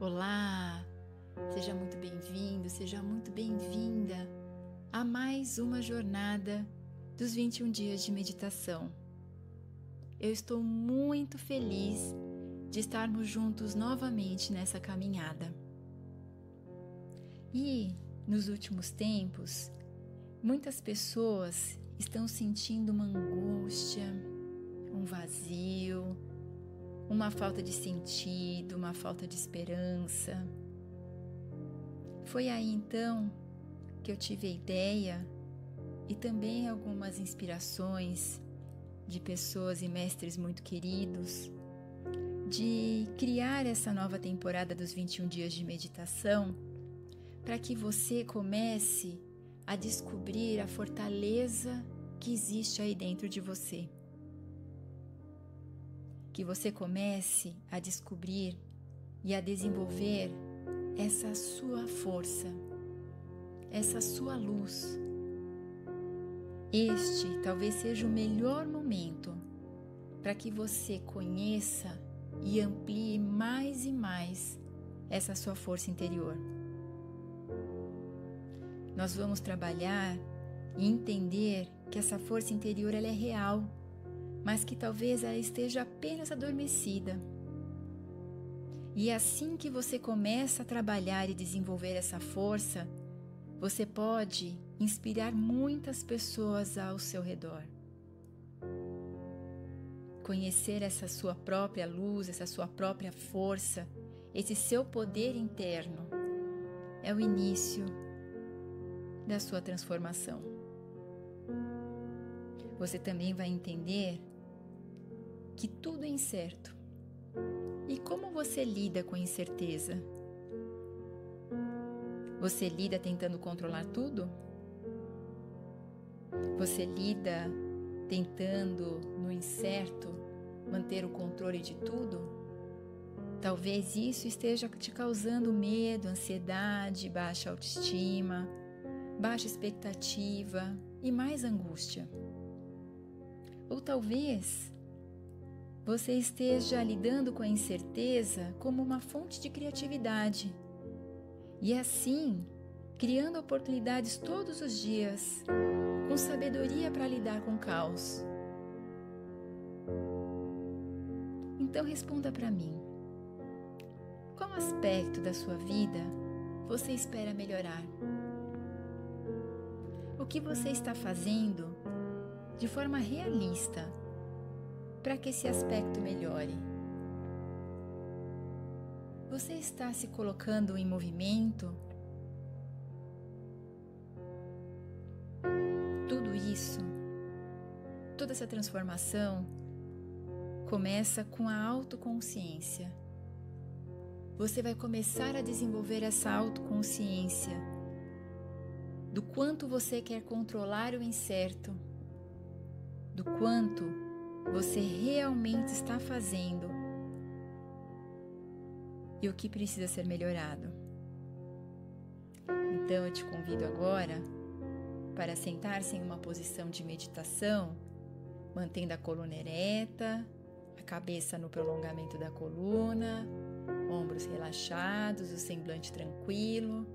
Olá, seja muito bem-vindo, seja muito bem-vinda a mais uma jornada dos 21 dias de meditação. Eu estou muito feliz de estarmos juntos novamente nessa caminhada. E nos últimos tempos, muitas pessoas estão sentindo uma angústia, um vazio, uma falta de sentido, uma falta de esperança. Foi aí então que eu tive a ideia e também algumas inspirações de pessoas e mestres muito queridos de criar essa nova temporada dos 21 dias de meditação para que você comece a descobrir a fortaleza que existe aí dentro de você que você comece a descobrir e a desenvolver essa sua força, essa sua luz. Este talvez seja o melhor momento para que você conheça e amplie mais e mais essa sua força interior. Nós vamos trabalhar e entender que essa força interior ela é real mas que talvez ela esteja apenas adormecida. E assim que você começa a trabalhar e desenvolver essa força, você pode inspirar muitas pessoas ao seu redor. Conhecer essa sua própria luz, essa sua própria força, esse seu poder interno é o início da sua transformação. Você também vai entender que tudo é incerto. E como você lida com a incerteza? Você lida tentando controlar tudo? Você lida tentando, no incerto, manter o controle de tudo? Talvez isso esteja te causando medo, ansiedade, baixa autoestima, baixa expectativa e mais angústia. Ou talvez você esteja lidando com a incerteza como uma fonte de criatividade. E assim, criando oportunidades todos os dias, com sabedoria para lidar com o caos. Então responda para mim. Qual aspecto da sua vida você espera melhorar? O que você está fazendo de forma realista para que esse aspecto melhore. Você está se colocando em movimento? Tudo isso, toda essa transformação começa com a autoconsciência. Você vai começar a desenvolver essa autoconsciência do quanto você quer controlar o incerto, do quanto você realmente está fazendo e o que precisa ser melhorado. Então eu te convido agora para sentar-se em uma posição de meditação, mantendo a coluna ereta, a cabeça no prolongamento da coluna, ombros relaxados, o semblante tranquilo,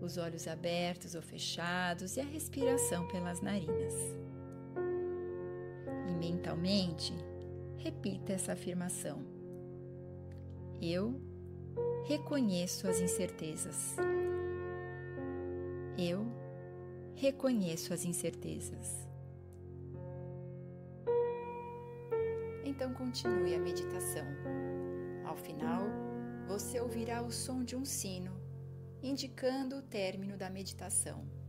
os olhos abertos ou fechados e a respiração pelas narinas mentalmente, repita essa afirmação. Eu reconheço as incertezas. Eu reconheço as incertezas. Então continue a meditação. Ao final, você ouvirá o som de um sino, indicando o término da meditação.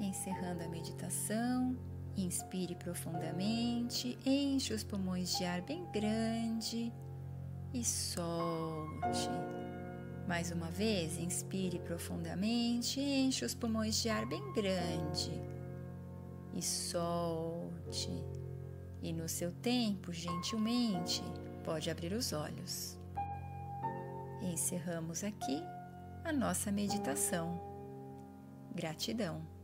Encerrando a meditação, inspire profundamente, enche os pulmões de ar bem grande e solte. Mais uma vez, inspire profundamente, enche os pulmões de ar bem grande e solte. E no seu tempo, gentilmente, pode abrir os olhos. Encerramos aqui a nossa meditação. Gratidão.